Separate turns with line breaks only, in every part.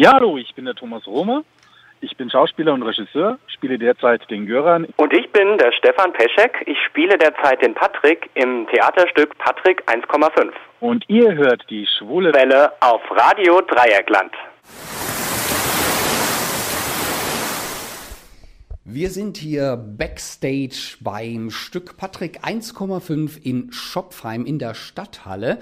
Ja, hallo, ich bin der Thomas Rohmer. Ich bin Schauspieler und Regisseur, spiele derzeit den Göran.
Und ich bin der Stefan Peschek. Ich spiele derzeit den Patrick im Theaterstück Patrick 1,5.
Und ihr hört die schwule
Welle auf Radio Dreieckland.
Wir sind hier backstage beim Stück Patrick 1,5 in Schopfheim in der Stadthalle.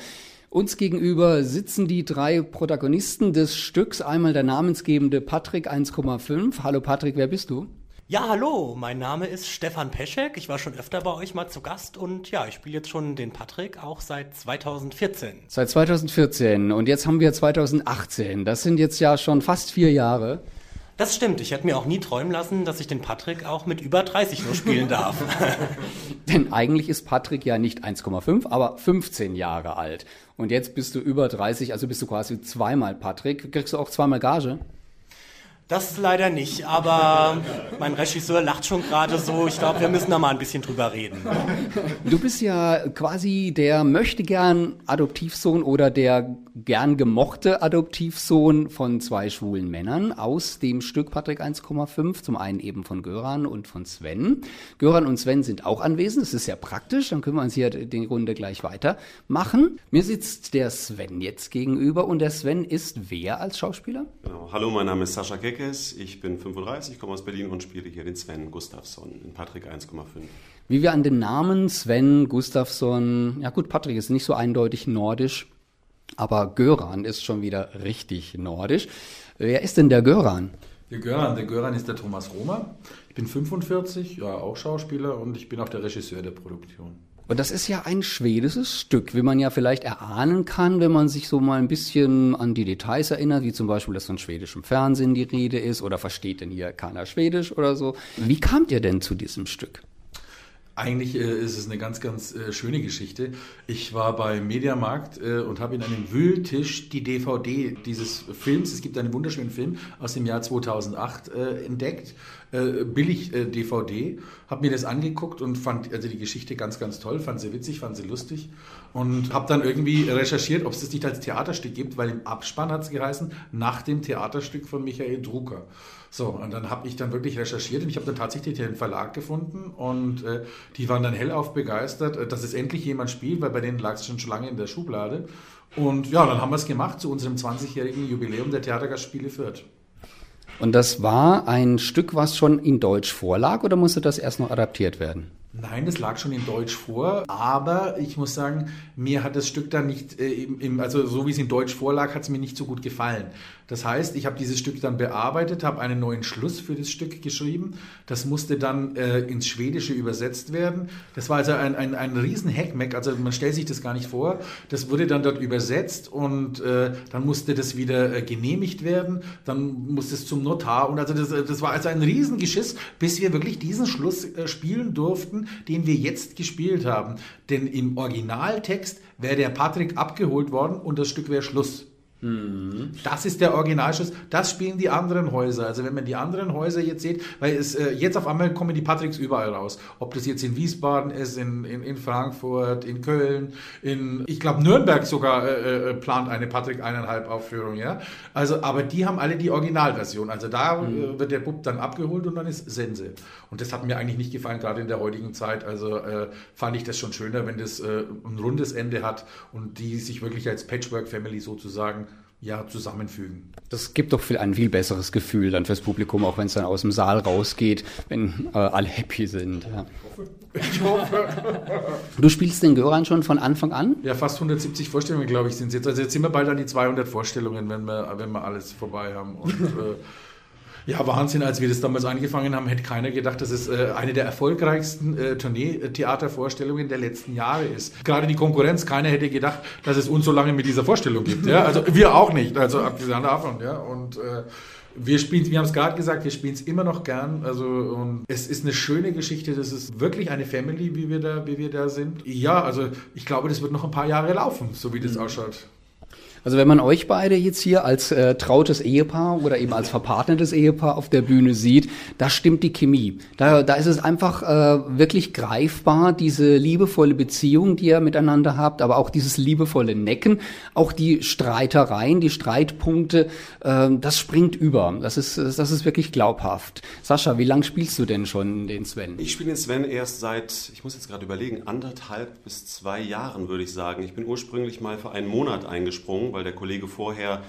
Uns gegenüber sitzen die drei Protagonisten des Stücks. Einmal der namensgebende Patrick 1,5. Hallo Patrick, wer bist du?
Ja, hallo, mein Name ist Stefan Peschek. Ich war schon öfter bei euch mal zu Gast und ja, ich spiele jetzt schon den Patrick auch seit 2014.
Seit 2014 und jetzt haben wir 2018. Das sind jetzt ja schon fast vier Jahre.
Das stimmt. Ich hätte mir auch nie träumen lassen, dass ich den Patrick auch mit über 30 nur spielen darf.
Denn eigentlich ist Patrick ja nicht 1,5, aber 15 Jahre alt. Und jetzt bist du über 30, also bist du quasi zweimal Patrick. Kriegst du auch zweimal Gage?
Das leider nicht, aber mein Regisseur lacht schon gerade so. Ich glaube, wir müssen da mal ein bisschen drüber reden.
Du bist ja quasi der möchte gern Adoptivsohn oder der gern gemochte Adoptivsohn von zwei schwulen Männern aus dem Stück Patrick 1,5. Zum einen eben von Göran und von Sven. Göran und Sven sind auch anwesend. Das ist ja praktisch. Dann können wir uns hier die Runde gleich weitermachen. Mir sitzt der Sven jetzt gegenüber und der Sven ist wer als Schauspieler?
Genau. Hallo, mein Name ist Sascha Keck. Keckes, ich bin 35, komme aus Berlin und spiele hier den Sven Gustafsson in Patrick 1,5.
Wie wir an den Namen Sven Gustafsson, ja gut, Patrick ist nicht so eindeutig nordisch, aber Göran ist schon wieder richtig nordisch. Wer ist denn der Göran?
Der Göran, der Göran ist der Thomas Romer. Ich bin 45, ja auch Schauspieler und ich bin auch der Regisseur der Produktion.
Und das ist ja ein schwedisches Stück, wie man ja vielleicht erahnen kann, wenn man sich so mal ein bisschen an die Details erinnert, wie zum Beispiel, dass von schwedischem Fernsehen die Rede ist oder versteht denn hier keiner Schwedisch oder so. Wie kamt ihr denn zu diesem Stück?
Eigentlich äh, ist es eine ganz, ganz äh, schöne Geschichte. Ich war bei Mediamarkt äh, und habe in einem Wühltisch die DVD dieses Films, es gibt einen wunderschönen Film aus dem Jahr 2008 äh, entdeckt, äh, billig DVD, habe mir das angeguckt und fand also die Geschichte ganz, ganz toll, fand sie witzig, fand sie lustig und habe dann irgendwie recherchiert, ob es das nicht als Theaterstück gibt, weil im Abspann hat es geheißen, nach dem Theaterstück von Michael Drucker. So, und dann habe ich dann wirklich recherchiert und ich habe dann tatsächlich den Verlag gefunden und äh, die waren dann hellauf begeistert, äh, dass es endlich jemand spielt, weil bei denen lag es schon schon lange in der Schublade. Und ja, dann haben wir es gemacht zu unserem 20-jährigen Jubiläum der Theatergastspiele Fürth.
Und das war ein Stück, was schon in Deutsch vorlag oder musste das erst noch adaptiert werden?
Nein, das lag schon in Deutsch vor, aber ich muss sagen, mir hat das Stück dann nicht, äh, im, also so wie es in Deutsch vorlag, hat es mir nicht so gut gefallen. Das heißt, ich habe dieses Stück dann bearbeitet, habe einen neuen Schluss für das Stück geschrieben. Das musste dann äh, ins Schwedische übersetzt werden. Das war also ein, ein, ein riesen Hackmack, also man stellt sich das gar nicht vor. Das wurde dann dort übersetzt und äh, dann musste das wieder äh, genehmigt werden. Dann musste es zum Notar und also das, das war also ein Riesengeschiss, bis wir wirklich diesen Schluss äh, spielen durften den wir jetzt gespielt haben. Denn im Originaltext wäre der Patrick abgeholt worden und das Stück wäre Schluss. Mhm. Das ist der Originalschuss. Das spielen die anderen Häuser. Also wenn man die anderen Häuser jetzt sieht, weil es äh, jetzt auf einmal kommen die Patricks überall raus. Ob das jetzt in Wiesbaden ist, in, in, in Frankfurt, in Köln, in ich glaube Nürnberg sogar äh, äh, plant eine Patrick eineinhalb Aufführung, ja. Also, aber die haben alle die Originalversion. Also da mhm. Äh, wird der Bub dann abgeholt und dann ist Sense. Und das hat mir eigentlich nicht gefallen, gerade in der heutigen Zeit. Also äh, fand ich das schon schöner, wenn das äh, ein rundes Ende hat und die sich wirklich als Patchwork Family sozusagen ja, zusammenfügen.
Das gibt doch viel, ein viel besseres Gefühl dann fürs Publikum, auch wenn es dann aus dem Saal rausgeht, wenn äh, alle happy sind. Ja. Ich hoffe. Du spielst den Göran schon von Anfang an?
Ja, fast 170 Vorstellungen, glaube ich, sind es jetzt. Also jetzt sind wir bald an die 200 Vorstellungen, wenn wir, wenn wir alles vorbei haben. Und äh, ja, Wahnsinn, als wir das damals angefangen haben, hätte keiner gedacht, dass es äh, eine der erfolgreichsten äh, Tournee-Theatervorstellungen der letzten Jahre ist. Gerade die Konkurrenz, keiner hätte gedacht, dass es uns so lange mit dieser Vorstellung gibt. Ja? Also wir auch nicht, also abgesehen davon. Ja? Und äh, wir spielen, wir haben es gerade gesagt, wir spielen es immer noch gern. Also und es ist eine schöne Geschichte. Das ist wirklich eine Family, wie wir da, wie wir da sind. Ja, also ich glaube, das wird noch ein paar Jahre laufen, so wie das mhm. ausschaut.
Also wenn man euch beide jetzt hier als äh, trautes Ehepaar oder eben als verpartnertes Ehepaar auf der Bühne sieht, da stimmt die Chemie. Da, da ist es einfach äh, wirklich greifbar, diese liebevolle Beziehung, die ihr miteinander habt, aber auch dieses liebevolle Necken, auch die Streitereien, die Streitpunkte, äh, das springt über. Das ist, das ist wirklich glaubhaft. Sascha, wie lange spielst du denn schon den Sven?
Ich spiele den Sven erst seit, ich muss jetzt gerade überlegen, anderthalb bis zwei Jahren, würde ich sagen. Ich bin ursprünglich mal für einen Monat eingesprungen, weil der Kollege vorher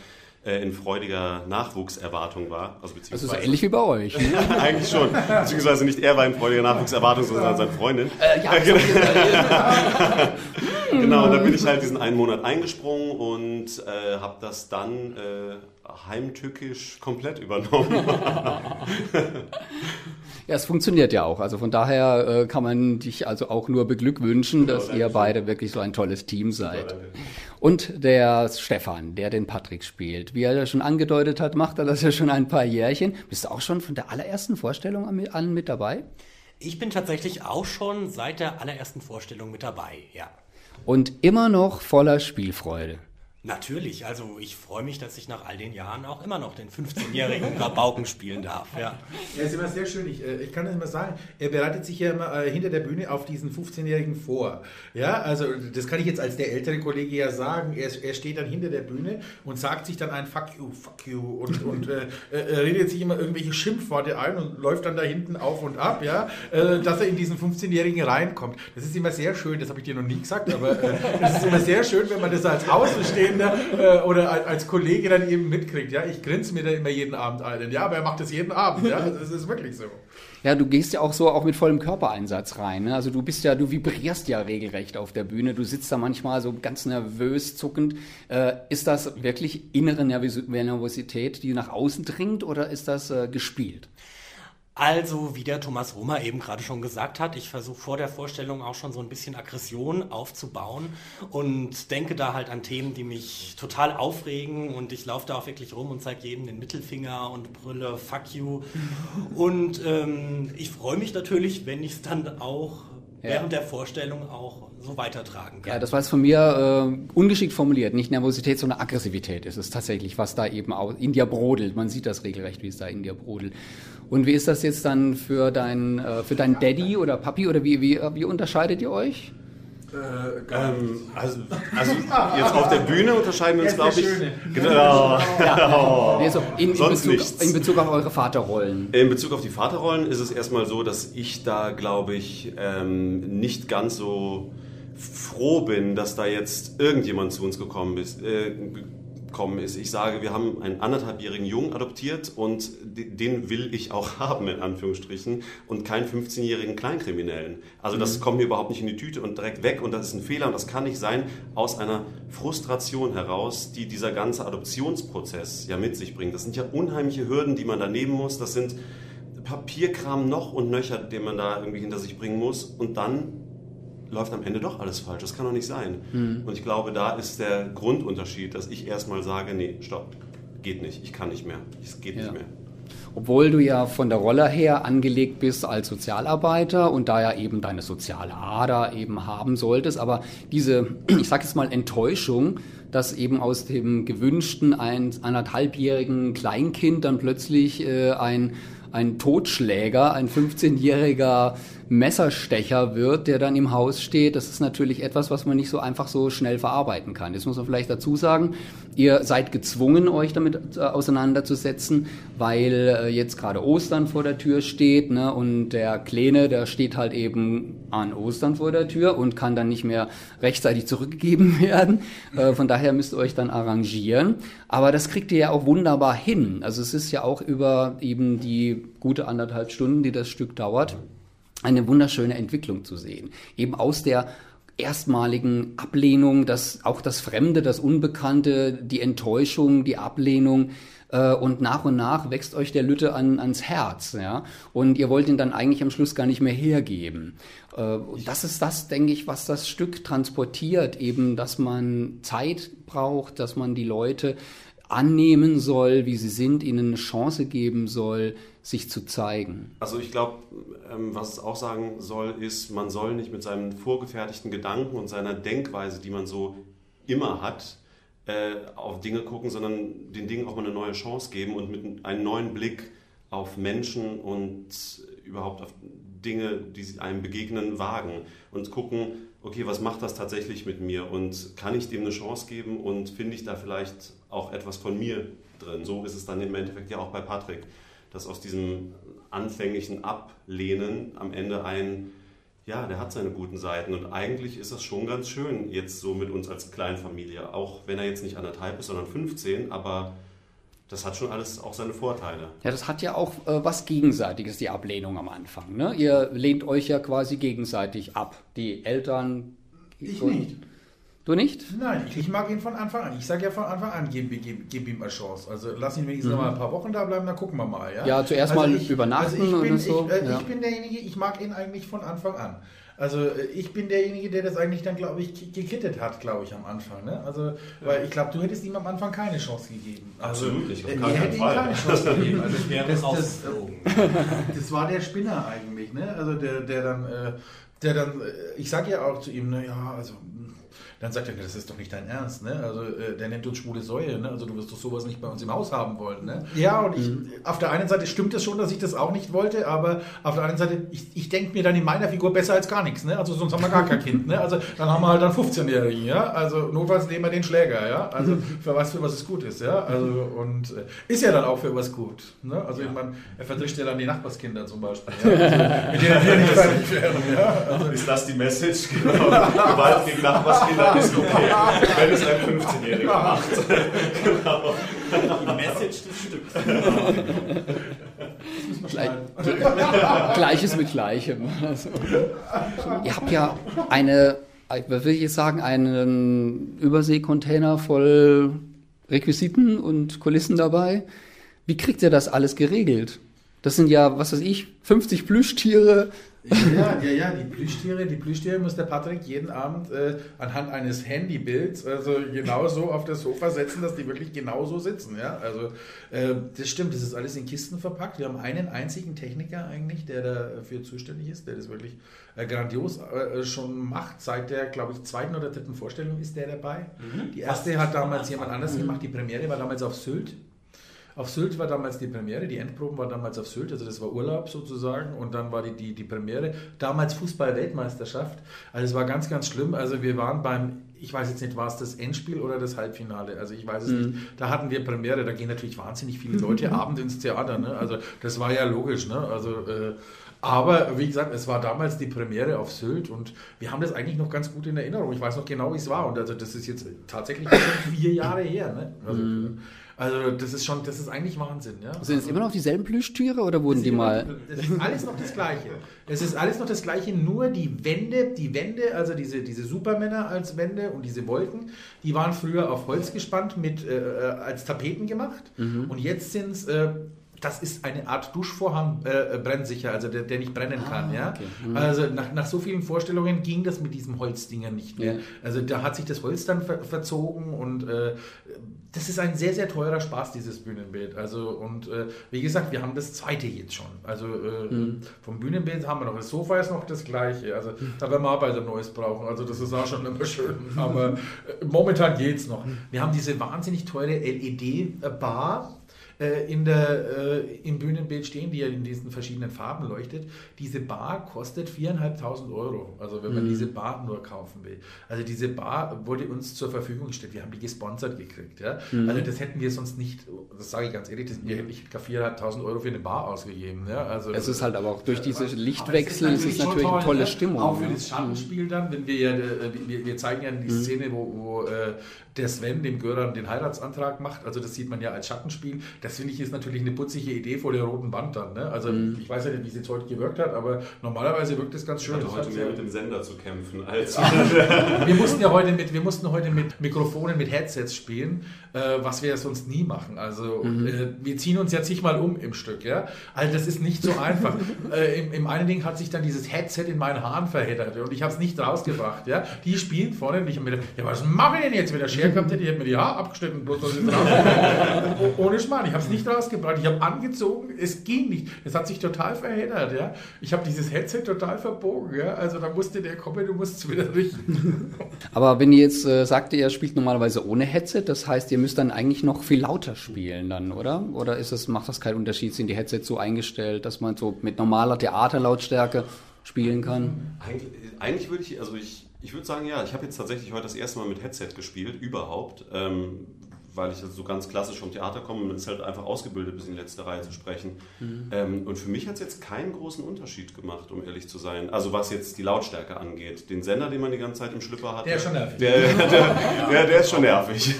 äh, in freudiger Nachwuchserwartung war.
Also das ist so ähnlich wie bei euch.
Eigentlich schon. Beziehungsweise nicht er war in freudiger Nachwuchserwartung, sondern seine Freundin.
Äh, ja,
genau, und da bin ich halt diesen einen Monat eingesprungen und äh, habe das dann äh, heimtückisch komplett übernommen.
Ja, es funktioniert ja auch. Also von daher äh, kann man dich also auch nur beglückwünschen, genau, dass ihr beide wirklich so ein tolles Team seid. Und der Stefan, der den Patrick spielt, wie er ja schon angedeutet hat, macht er das ja schon ein paar Jährchen. Bist du auch schon von der allerersten Vorstellung an mit dabei?
Ich bin tatsächlich auch schon seit der allerersten Vorstellung mit dabei, ja.
Und immer noch voller Spielfreude.
Natürlich, also ich freue mich, dass ich nach all den Jahren auch immer noch den 15-jährigen Rabauken spielen darf. Ja.
ja, ist immer sehr schön. Ich, äh, ich kann das immer sagen, er bereitet sich ja immer äh, hinter der Bühne auf diesen 15-jährigen vor. Ja, also das kann ich jetzt als der ältere Kollege ja sagen. Er, er steht dann hinter der Bühne und sagt sich dann ein Fuck you, fuck you und, und äh, er redet sich immer irgendwelche Schimpfworte ein und läuft dann da hinten auf und ab, ja, äh, dass er in diesen 15-jährigen reinkommt. Das ist immer sehr schön, das habe ich dir noch nie gesagt, aber es äh, ist immer sehr schön, wenn man das als Außenstehender Kinder äh, oder als Kollege dann eben mitkriegt. Ja, ich grinse mir da immer jeden Abend ein. Ja, aber er macht das jeden Abend. Ja, das ist wirklich so.
Ja, du gehst ja auch so auch mit vollem Körpereinsatz rein. Ne? Also du bist ja, du vibrierst ja regelrecht auf der Bühne. Du sitzt da manchmal so ganz nervös, zuckend. Äh, ist das wirklich innere Nervosität, die nach außen dringt, oder ist das äh, gespielt?
Also, wie der Thomas Roma eben gerade schon gesagt hat, ich versuche vor der Vorstellung auch schon so ein bisschen Aggression aufzubauen und denke da halt an Themen, die mich total aufregen und ich laufe da auch wirklich rum und zeige jedem den Mittelfinger und brülle Fuck you. Und ähm, ich freue mich natürlich, wenn ich es dann auch ja. während der Vorstellung auch so weitertragen kann.
Ja, das war jetzt von mir äh, ungeschickt formuliert. Nicht Nervosität, sondern Aggressivität ist es tatsächlich, was da eben auch in dir brodelt. Man sieht das regelrecht, wie es da in dir brodelt. Und wie ist das jetzt dann für dein, äh, für dein Daddy oder Papi oder wie, wie, wie unterscheidet ihr euch?
Äh, ähm, also, also, jetzt auf der Bühne unterscheiden wir uns, glaube ich. Genau.
Ja. Also in, in, Bezug, in, Bezug, auf eure Vaterrollen.
In Bezug auf die Vaterrollen ist es erstmal so, dass ich da, glaube ich, ähm, nicht ganz so froh bin, dass da jetzt irgendjemand zu uns gekommen ist. Äh, gekommen ist. Ich sage, wir haben einen anderthalbjährigen Jungen adoptiert und den will ich auch haben, in Anführungsstrichen, und keinen 15-jährigen Kleinkriminellen. Also das mhm. kommt mir überhaupt nicht in die Tüte und direkt weg und das ist ein Fehler und das kann nicht sein aus einer Frustration heraus, die dieser ganze Adoptionsprozess ja mit sich bringt. Das sind ja unheimliche Hürden, die man da nehmen muss. Das sind Papierkram noch und nöcher, den man da irgendwie hinter sich bringen muss und dann läuft am Ende doch alles falsch. Das kann doch nicht sein. Mhm. Und ich glaube, da ist der Grundunterschied, dass ich erstmal sage, nee, stopp, geht nicht, ich kann nicht mehr, es geht ja. nicht mehr.
Obwohl du ja von der Rolle her angelegt bist als Sozialarbeiter und da ja eben deine soziale Ader eben haben solltest, aber diese, ich sag jetzt mal, Enttäuschung, dass eben aus dem gewünschten ein, anderthalbjährigen Kleinkind dann plötzlich äh, ein ein Totschläger, ein 15-jähriger Messerstecher wird, der dann im Haus steht, das ist natürlich etwas, was man nicht so einfach so schnell verarbeiten kann. Das muss man vielleicht dazu sagen. Ihr seid gezwungen, euch damit äh, auseinanderzusetzen, weil äh, jetzt gerade Ostern vor der Tür steht ne, und der Kleine, der steht halt eben an Ostern vor der Tür und kann dann nicht mehr rechtzeitig zurückgegeben werden. Äh, von daher müsst ihr euch dann arrangieren. Aber das kriegt ihr ja auch wunderbar hin. Also es ist ja auch über eben die gute anderthalb Stunden, die das Stück dauert, eine wunderschöne Entwicklung zu sehen. Eben aus der erstmaligen Ablehnung, das, auch das Fremde, das Unbekannte, die Enttäuschung, die Ablehnung, äh, und nach und nach wächst euch der Lütte an, ans Herz, ja, und ihr wollt ihn dann eigentlich am Schluss gar nicht mehr hergeben. Äh, das ist das, denke ich, was das Stück transportiert, eben, dass man Zeit braucht, dass man die Leute annehmen soll, wie sie sind, ihnen eine Chance geben soll, sich zu zeigen.
Also ich glaube, ähm, was es auch sagen soll, ist, man soll nicht mit seinen vorgefertigten Gedanken und seiner Denkweise, die man so immer hat, äh, auf Dinge gucken, sondern den Dingen auch mal eine neue Chance geben und mit einem neuen Blick auf Menschen und überhaupt auf Dinge, die einem begegnen, wagen und gucken, okay, was macht das tatsächlich mit mir? Und kann ich dem eine Chance geben? Und finde ich da vielleicht auch etwas von mir drin. So ist es dann im Endeffekt ja auch bei Patrick, dass aus diesem anfänglichen Ablehnen am Ende ein, ja, der hat seine guten Seiten. Und eigentlich ist das schon ganz schön jetzt so mit uns als Kleinfamilie, auch wenn er jetzt nicht anderthalb ist, sondern 15, aber das hat schon alles auch seine Vorteile.
Ja, das hat ja auch äh, was Gegenseitiges, die Ablehnung am Anfang. Ne? Ihr lehnt euch ja quasi gegenseitig ab. Die Eltern.
Ich nicht.
Du nicht?
Nein, ich, ich, mag ihn von Anfang an. Ich sage ja von Anfang an, gib, gib, gib ihm eine Chance. Also lass ihn wenigstens mhm. noch mal ein paar Wochen da bleiben, dann gucken wir mal. Ja,
ja zuerst also mal ich, übernachten
also bin,
und so.
Ich, äh, ja. ich bin derjenige, ich mag ihn eigentlich von Anfang an. Also äh, ich bin derjenige, der das eigentlich dann, glaube ich, gekittet hat, glaube ich, am Anfang. Ne? Also, weil ich glaube, du hättest ihm am Anfang keine Chance gegeben.
Also, Absolut nicht.
Äh, ihr hättet ihm keine Chance gegeben. Also, das, das, das, war der Spinner eigentlich. Ne? Also der, der dann, äh, der dann, ich sage ja auch zu ihm, ne, ja, also dann sagt er, das ist doch nicht dein Ernst, ne? Also äh, der nennt uns schwule Säue, ne? Also du wirst doch sowas nicht bei uns im Haus haben wollen, ne? Ja, und ich, mhm. auf der einen Seite stimmt es schon, dass ich das auch nicht wollte, aber auf der anderen Seite, ich, ich denke mir dann in meiner Figur besser als gar nichts, ne? Also sonst haben wir gar kein Kind, ne? Also dann haben wir halt dann 15-Jährigen, ja? Also notfalls nehmen wir den Schläger, ja? Also für was, für was es gut ist, ja? Also und äh, ist ja dann auch für was gut, ne? Also ja. ich meine, er verdrischt ja dann die Nachbarskinder zum Beispiel, ja? Also, mit denen wir nicht fertig werden, ja?
Also, ist das die Message? Genau. Gewalt gegen Nachbarskinder ist okay. Wenn es ein 15-Jähriger macht. genau.
Die Message des Stücks.
Gleich, Gleiches mit Gleichem. Also, ihr habt ja eine, was will ich jetzt sagen, einen Überseekontainer voll Requisiten und Kulissen dabei. Wie kriegt ihr das alles geregelt? Das sind ja, was weiß ich, 50 Plüschtiere,
ja, ja, ja, die Plüschtiere, die Plüschtiere muss der Patrick jeden Abend äh, anhand eines Handybilds also genau so auf das Sofa setzen, dass die wirklich genau so sitzen. Ja? Also äh, das stimmt, das ist alles in Kisten verpackt. Wir haben einen einzigen Techniker eigentlich, der dafür zuständig ist, der das wirklich äh, grandios äh, schon macht. Seit der, glaube ich, zweiten oder dritten Vorstellung ist der dabei. Mhm. Die erste hat damals jemand anders gemacht. Die Premiere war damals auf Sylt. Auf Sylt war damals die Premiere, die Endproben war damals auf Sylt, also das war Urlaub sozusagen und dann war die, die, die Premiere. Damals Fußball-Weltmeisterschaft, also es war ganz, ganz schlimm. Also wir waren beim, ich weiß jetzt nicht, war es das Endspiel oder das Halbfinale, also ich weiß es mhm. nicht. Da hatten wir Premiere, da gehen natürlich wahnsinnig viele Leute abend ins Theater, ne? also das war ja logisch, ne? also... Äh, aber wie gesagt, es war damals die Premiere auf Sylt und wir haben das eigentlich noch ganz gut in Erinnerung. Ich weiß noch genau, wie es war. Und also das ist jetzt tatsächlich vier Jahre her. Ne? Also, mhm. Also das ist schon, das ist eigentlich Wahnsinn. Ja?
Sind es immer noch dieselben Plüschtüre oder wurden die mal?
Das ist alles noch das Gleiche. Es ist alles noch das Gleiche, nur die Wände, die Wände, also diese, diese Supermänner als Wände und diese Wolken, die waren früher auf Holz gespannt mit äh, äh als Tapeten gemacht mhm. und jetzt sind es äh, das ist eine Art Duschvorhang äh, brennsicher, also der, der nicht brennen ah, kann. Ja? Okay. Mhm. Also nach, nach so vielen Vorstellungen ging das mit diesem Holzdinger nicht mehr. Ja. Also da hat sich das Holz dann ver verzogen und äh, das ist ein sehr, sehr teurer Spaß, dieses Bühnenbild. Also und äh, wie gesagt, wir haben das zweite jetzt schon. Also äh, mhm. vom Bühnenbild haben wir noch, das Sofa ist noch das gleiche. Also da werden wir ein neues brauchen. Also das ist auch schon immer schön. Aber äh, momentan geht es noch. Wir haben diese wahnsinnig teure LED-Bar äh, in der, äh, im Bühnenbild stehen, die ja in diesen verschiedenen Farben leuchtet. Diese Bar kostet 4.500 Euro, also wenn man mhm. diese Bar nur kaufen will. Also diese Bar wurde uns zur Verfügung gestellt. Wir haben die gesponsert gekriegt. Ja? Mhm. Also das hätten wir sonst nicht, das sage ich ganz ehrlich, das, ich hätte 4.500 Euro für eine Bar ausgegeben. Ja? Also,
es ist halt aber auch durch diese Lichtwechsel es ist, natürlich toll, eine tolle Stimmung.
Auch für das Schattenspiel dann, wenn wir ja, äh, wir, wir zeigen ja die mhm. Szene, wo, wo äh, der Sven dem Göran den Heiratsantrag macht. Also das sieht man ja als Schattenspiel. Das finde ich ist natürlich eine putzige Idee vor der roten Wand dann. Ne? Also mhm. ich weiß ja nicht, wie es jetzt heute gewirkt hat, aber normalerweise wirkt es ganz schön.
Ich hatte heute mehr mit dem Sender zu kämpfen als.
wir mussten ja heute mit, wir mussten heute mit Mikrofonen, mit Headsets spielen, äh, was wir ja sonst nie machen. Also mhm. äh, wir ziehen uns ja zigmal um im Stück. Ja? Also das ist nicht so einfach. äh, im, Im einen Ding hat sich dann dieses Headset in meinen Haaren verheddert und ich habe es nicht rausgebracht. Ja? Die spielen vorne und ich habe mir gedacht, ja was mache ich denn jetzt? Wenn der Scher kommt, hätte ich mir die Haare abgeschnitten, bloß dass ich drauf. Ohne Schmarrn. Ich habe es nicht rausgebracht. Ich habe angezogen, es ging nicht. Es hat sich total verheddert. Ja? Ich habe dieses Headset total verbogen. Ja? Also da musste der kommen, du musst es wieder richten.
Aber wenn ihr jetzt äh, sagt, ihr spielt normalerweise ohne Headset, das heißt, ihr müsst dann eigentlich noch viel lauter spielen dann, oder? Oder ist es, macht das keinen Unterschied? Sind die Headsets so eingestellt, dass man so mit normaler Theaterlautstärke spielen kann?
Eigentlich, eigentlich würde ich, also ich, ich würde sagen, ja, ich habe jetzt tatsächlich heute das erste Mal mit Headset gespielt, überhaupt. Ähm, weil ich so ganz klassisch vom Theater komme und ist halt einfach ausgebildet, bis in die letzte Reihe zu sprechen. Mhm. Ähm, und für mich hat es jetzt keinen großen Unterschied gemacht, um ehrlich zu sein. Also was jetzt die Lautstärke angeht. Den Sender, den man die ganze Zeit im Schlipper hat.
Der ist schon nervig.
Der, der, der, der ist schon nervig.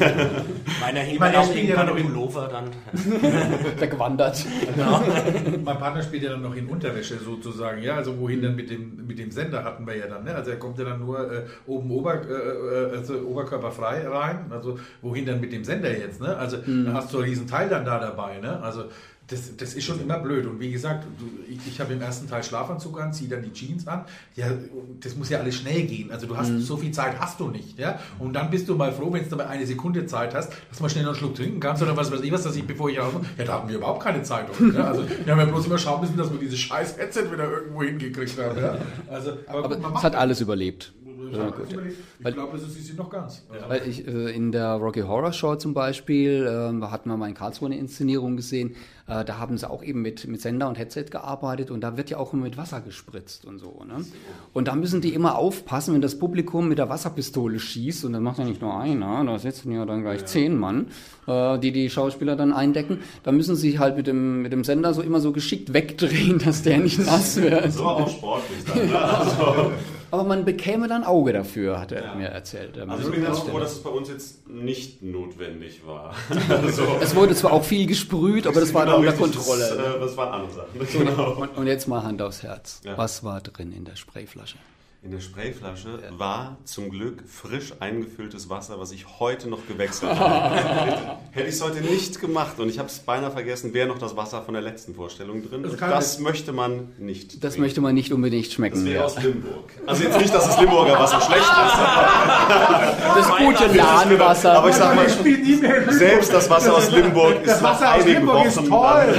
Meiner hing
Ich meine,
auch
spielt ja
irgendwann
noch
im Pullover dann.
Weggewandert.
mein Partner spielt ja dann noch in Unterwäsche sozusagen. Ja, also wohin dann mit dem, mit dem Sender hatten wir ja dann. Ne? Also er kommt ja dann nur äh, oben Ober, äh, äh, also oberkörperfrei rein. Also wohin dann mit dem Sender jetzt? Ne? Also da hast du einen riesen Teil dann da dabei. Ne? Also das, das ist schon immer blöd. Und wie gesagt, ich, ich habe im ersten Teil Schlafanzug an, ziehe dann die Jeans an. Ja, das muss ja alles schnell gehen. Also du hast so viel Zeit hast du nicht. Ja? Und dann bist du mal froh, wenn du dabei eine Sekunde Zeit hast, dass man schnell noch einen Schluck trinken kannst oder was weiß ich was, dass ich, bevor ich raus Ja, da hatten wir überhaupt keine Zeit. Ja? Also wir haben ja bloß immer schauen müssen, dass wir dieses scheiß Headset wieder irgendwo hingekriegt haben. Ja? Also, aber,
Aber
gut, man
es
macht
hat alles überlebt. Ja.
Ich glaube, es ist noch ganz. Also,
Weil ich äh, in der Rocky Horror Show zum Beispiel, äh, da hatten wir mal in Karlsruhe eine Inszenierung gesehen, äh, da haben sie auch eben mit, mit Sender und Headset gearbeitet und da wird ja auch immer mit Wasser gespritzt und so. Ne? Und da müssen die immer aufpassen, wenn das Publikum mit der Wasserpistole schießt und das macht ja nicht nur einer, da sitzen ja dann gleich zehn Mann, äh, die die Schauspieler dann eindecken, da müssen sie halt mit dem, mit dem Sender so immer so geschickt wegdrehen, dass der nicht nass wird.
So auch sportlich dann. Ne? Also,
Aber man bekäme dann Auge dafür, hat er mir erzählt.
Also ich bin ganz froh, dass es bei uns jetzt nicht notwendig war. Also,
Es wurde zwar auch viel gesprüht, aber das war
genau
unter Kontrolle.
Das, äh, das waren andere Sachen. Genau.
Und, und jetzt mal Hand aufs Herz.
Ja.
Was war drin in der Sprayflasche?
In der Sprayflasche war zum Glück frisch eingefülltes Wasser, was ich heute noch gewechselt habe. Hätte ich es heute nicht gemacht und ich habe es beinahe vergessen, wäre noch das Wasser von der letzten Vorstellung drin.
Das
Und
kann
das möchte man nicht.
Das
trinken.
möchte man nicht unbedingt schmecken.
Das wäre
ja.
aus Limburg. Also jetzt nicht, dass das Limburger Wasser schlecht ist,
Das gute Lahnwasser.
aber ich sag mal, selbst das Wasser aus Limburg ist
Das
nach
Wasser aus
einigen
Limburg ist toll.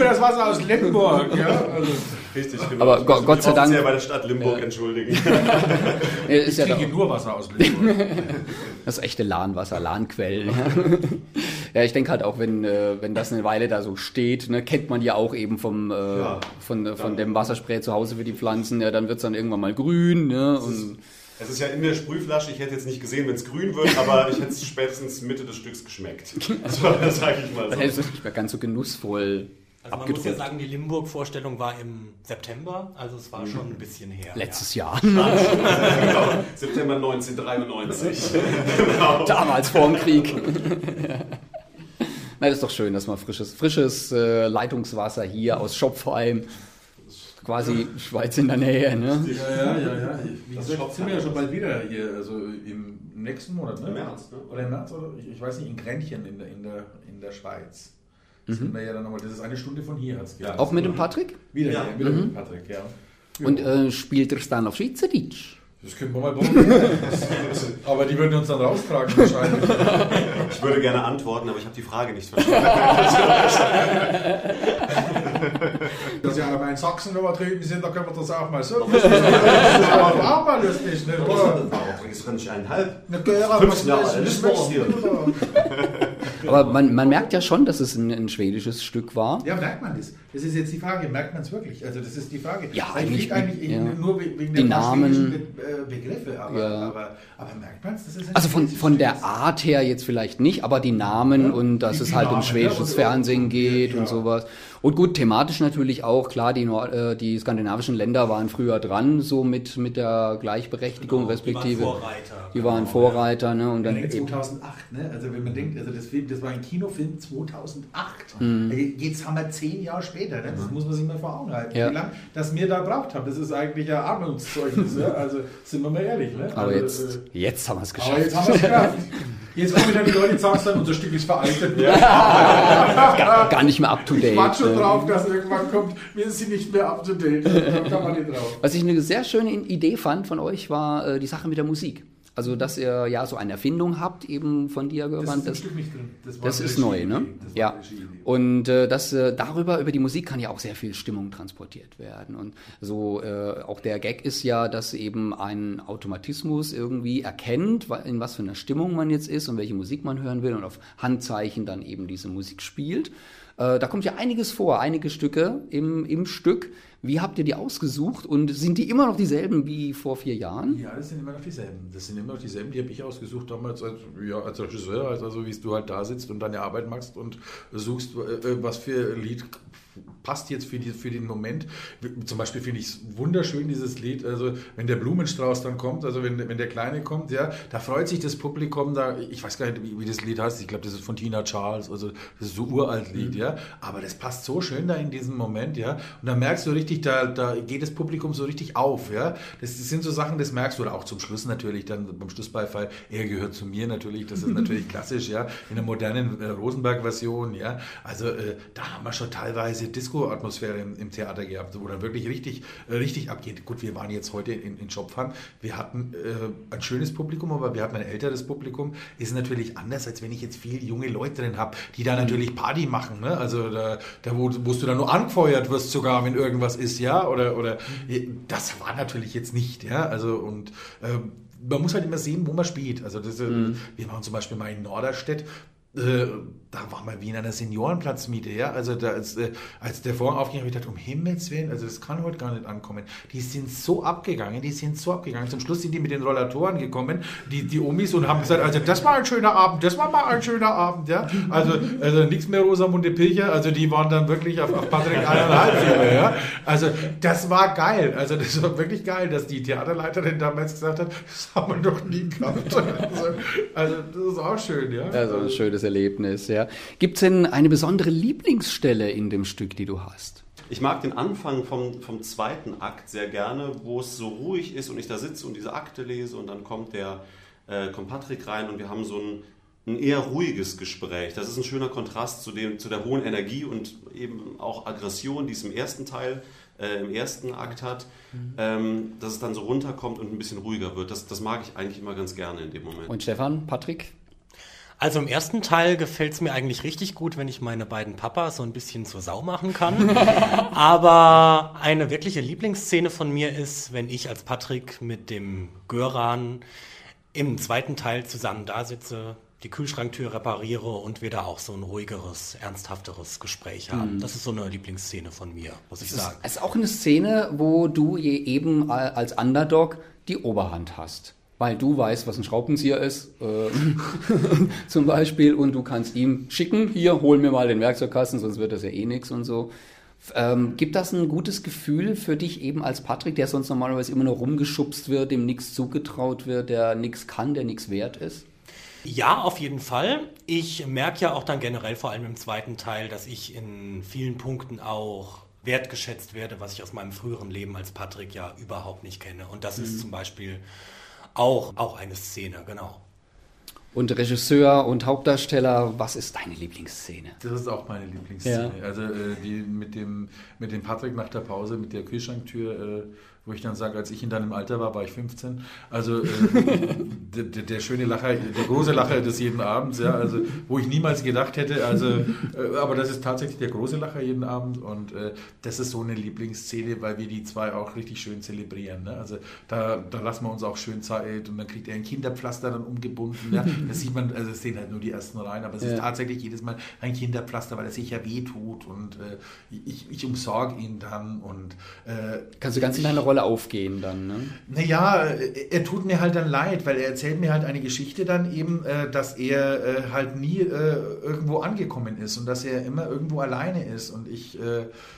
Ich liebe das Wasser aus Limburg. Ja, also,
Richtig, genau.
Aber
Ich
Gott
mich
sei Dank-
offiziell bei der Stadt Limburg entschuldigen.
Nee, ist ja
ich
da,
trinke nur Wasser aus Limburg.
das echte Lahnwasser, Lahnquellen. Ja. ja, ich denke halt auch, wenn, äh, wenn das eine Weile da so steht, ne, kennt man ja auch eben vom, äh,
Ja.
von, äh, von dem Wasserspray zu Hause für die Pflanzen. Ja, dann wird es dann irgendwann mal grün. Ne, und
Es ist ja in der Sprühflasche, ich hätte jetzt nicht gesehen, wenn es grün wird, aber ich hätte es spätestens Mitte des Stücks geschmeckt. So, das sage ich mal so.
hättest du nicht mehr ganz so genussvoll
Also man muss ja sagen, die Limburg-Vorstellung war im September, also es war schon ein bisschen her.
Letztes Jahr.
Genau, September 1993. genau.
Damals vor dem Krieg. Na, das ist doch schön, dass man frisches, frisches äh, Leitungswasser hier aus Schopfheim, quasi Schweiz in der Nähe, ne?
Ja, ja, ja, ja. Wie gesagt, sind wir ja schon bald wieder hier, also im nächsten Monat, ne?
Im März, ne?
Oder im März, oder? Ich, ich weiß nicht, in Grenchen in der, in der, in der Schweiz. Sind wir ja dann nochmal, das ist eine Stunde von hier, hat's gesagt.
Auch mit dem Patrick?
Wieder,
Ja.
ja. wieder mit Patrick, ja.
Und äh, spielt er es dann auf Schweizerdeutsch?
Das können wir mal probieren. Aber die würden uns dann raustragen wahrscheinlich.
Ich würde gerne antworten, aber ich habe die Frage nicht verstanden.
Dass ja einmal in Sachsen übertrieben sind, da können wir das auch mal so. Das ist aber auch mal lustig, ne? Oder?
Warum bringst du nicht eineinhalb? 15 Jahre
was ist
das hier.
Aber man, man merkt ja schon, dass es ein, ein schwedisches Stück war.
Ja, merkt man das? Das ist jetzt die Frage, merkt man es wirklich? Also das ist die Frage.
Ja,
Weil
eigentlich-
ich eigentlich
ja.
nur wegen der
Namen.
Be äh, Begriffe, aber,
Ja.
aber, aber merkt man es? Das
Also von,
schwedisches
von der Art her jetzt vielleicht nicht, aber die Namen und dass
Die-
es
die
halt um
Namen,
schwedisches
ja, und-
Fernsehen geht
ja.
und sowas. Und gut, thematisch natürlich auch, klar, die, Nord äh, die skandinavischen Länder waren früher dran, so mit, mit der Gleichberechtigung respektive.
Die waren Vorreiter.
Die waren Vorreiter, ne? Und dann
Allein
eben,
2008, ne? Also wenn man denkt, also das, Film, das war ein Kinofilm 2008.
Mhm.
Jetzt haben wir zehn Jahre später, ne? Das muss man sich mal vor Augen halten.
Ja.
Wie lange das wir da braucht haben, das ist eigentlich ein Armutszeugnis. ja? Also sind wir mal ehrlich, ne?
aber
also,
jetzt,
äh,
jetzt haben wir es
aber jetzt
geschafft.
haben wir es geschafft. Jetzt kommen wieder die Leute und sagen dann, unser Stück ist veraltet.
Gar, gar nicht mehr up to
Ich
date.
warte schon
ne?
drauf, dass irgendwann kommt, wir sind nicht mehr up to date. Da kann man nicht drauf.
Was ich eine sehr schöne Idee fand von euch, war äh, die Sache mit der Musik. Also, dass ihr ja so eine Erfindung habt, eben von Diagorand. Das, das, das, das ist neu, ne? Ja. Und äh, das, äh, darüber, über die Musik kann ja auch sehr viel Stimmung transportiert werden. Und so äh, auch der Gag ist ja, dass eben ein Automatismus irgendwie erkennt, in was für einer Stimmung man jetzt ist und welche Musik man hören will und auf Handzeichen dann eben diese Musik spielt. Äh, da kommt ja einiges vor, einige Stücke im, im Stück. Wie habt ihr die ausgesucht und sind die immer noch dieselben wie vor vier Jahren?
Ja, das sind immer noch dieselben. Das sind immer noch dieselben, die habe ich ausgesucht damals als, ja, als Regisseur, also wie du halt da sitzt und deine Arbeit machst und suchst, äh, was für Lied passt jetzt für, die, für den Moment. Zum Beispiel finde ich es wunderschön, dieses Lied, also wenn der Blumenstrauß dann kommt, also wenn, wenn der Kleine kommt, ja, da freut sich das Publikum, da, ich weiß gar nicht, wie, wie das Lied heißt, ich glaube, das ist von Tina Charles, also das ist so uralt Lied, mhm. ja, aber das passt so schön da in diesem Moment, ja, und da merkst du richtig, da, da geht das Publikum so richtig auf, ja, das, das sind so Sachen, das merkst du, oder auch zum Schluss natürlich, dann beim Schlussbeifall, er gehört zu mir natürlich, das ist natürlich klassisch, ja, in der modernen äh, Rosenberg-Version, ja, also äh, da haben wir schon teilweise Disco-Atmosphäre im, im, Theater gehabt, wo dann wirklich richtig, äh, richtig abgeht. Gut, wir waren jetzt heute in, in Schopfhang, wir hatten äh, ein schönes Publikum, aber wir hatten ein älteres Publikum. Ist natürlich anders, als wenn ich jetzt viele junge Leute drin habe, die da natürlich Party machen. Ne? Also da, da wo, wo du dann nur angefeuert wirst, sogar wenn irgendwas ist, ja, oder, oder das war natürlich jetzt nicht, ja. Also und äh, man muss halt immer sehen, wo man spielt. Also das, äh, mhm. wir waren zum Beispiel mal in Norderstedt, äh, da war mal wie in einer Seniorenplatzmiete, ja. Also da, als, äh, als der Vorhang aufging, habe ich gedacht, um Himmels Willen, also das kann heute gar nicht ankommen. Die sind so abgegangen, die sind so abgegangen. Zum Schluss sind die mit den Rollatoren gekommen, die, die Omis, und haben gesagt, also das war ein schöner Abend, das war mal ein schöner Abend, ja. Also, also nichts mehr Rosamunde Pilcher, also die waren dann wirklich auf, auf Patrick eineinhalb ja. Also das war geil, also das war wirklich geil, dass die Theaterleiterin damals gesagt hat, das haben wir doch nie gehabt. Also, also das ist auch schön, ja.
Also ein schönes Erlebnis, ja. Gibt es denn eine besondere Lieblingsstelle in dem Stück, die du hast?
Ich mag den Anfang vom, vom zweiten Akt sehr gerne, wo es so ruhig ist und ich da sitze und diese Akte lese und dann kommt der äh, kommt Patrick rein und wir haben so ein, ein eher ruhiges Gespräch. Das ist ein schöner Kontrast zu, dem, zu der hohen Energie und eben auch Aggression, die es im ersten Teil, äh, im ersten Akt hat, mhm. ähm, dass es dann so runterkommt und ein bisschen ruhiger wird. Das, das mag ich eigentlich immer ganz gerne in dem Moment.
Und Stefan, Patrick?
Also im ersten Teil gefällt es mir eigentlich richtig gut, wenn ich meine beiden Papas so ein bisschen zur Sau machen kann. Aber eine wirkliche Lieblingsszene von mir ist, wenn ich als Patrick mit dem Göran im zweiten Teil zusammen da sitze, die Kühlschranktür repariere und wir da auch so ein ruhigeres, ernsthafteres Gespräch haben. Mhm. Das ist so eine Lieblingsszene von mir, muss ich
es
sagen.
Es ist auch eine Szene, wo du eben als Underdog die Oberhand hast weil du weißt, was ein Schraubenzieher ist, äh, zum Beispiel, und du kannst ihm schicken, hier, hol mir mal den Werkzeugkasten, sonst wird das ja eh nichts und so. Ähm, gibt das ein gutes Gefühl für dich eben als Patrick, der sonst normalerweise immer nur rumgeschubst wird, dem nichts zugetraut wird, der nichts kann, der nichts wert ist?
Ja, auf jeden Fall. Ich merke ja auch dann generell, vor allem im zweiten Teil, dass ich in vielen Punkten auch wertgeschätzt werde, was ich aus meinem früheren Leben als Patrick ja überhaupt nicht kenne. Und das mhm. ist zum Beispiel auch, auch eine Szene, genau.
Und Regisseur und Hauptdarsteller, was ist deine Lieblingsszene?
Das ist auch meine Lieblingsszene. Ja. Also äh, die mit dem, mit dem Patrick nach der Pause, mit der Kühlschranktür. Äh, wo ich dann sage, als ich in deinem Alter war, war ich 15. Also äh, der, der, schöne Lacher, der große Lacher des jeden Abends, ja, also wo ich niemals gedacht hätte, also, äh, aber das ist tatsächlich der große Lacher jeden Abend und äh, das ist so eine Lieblingsszene, weil wir die zwei auch richtig schön zelebrieren. Ne? Also da, da lassen wir uns auch schön Zeit und dann kriegt er ein Kinderpflaster dann umgebunden. Ja? Das sieht man, also es sehen halt nur die ersten rein, aber es ja. ist tatsächlich jedes Mal ein Kinderpflaster, weil er sich ja wehtut und äh, ich, ich umsorge ihn dann und
äh, Kannst du ganz in deiner Rolle aufgehen dann, ne?
Naja, er tut mir halt dann leid, weil er erzählt mir halt eine Geschichte dann eben, äh, dass er äh, halt nie äh, irgendwo angekommen ist und dass er immer irgendwo alleine ist und ich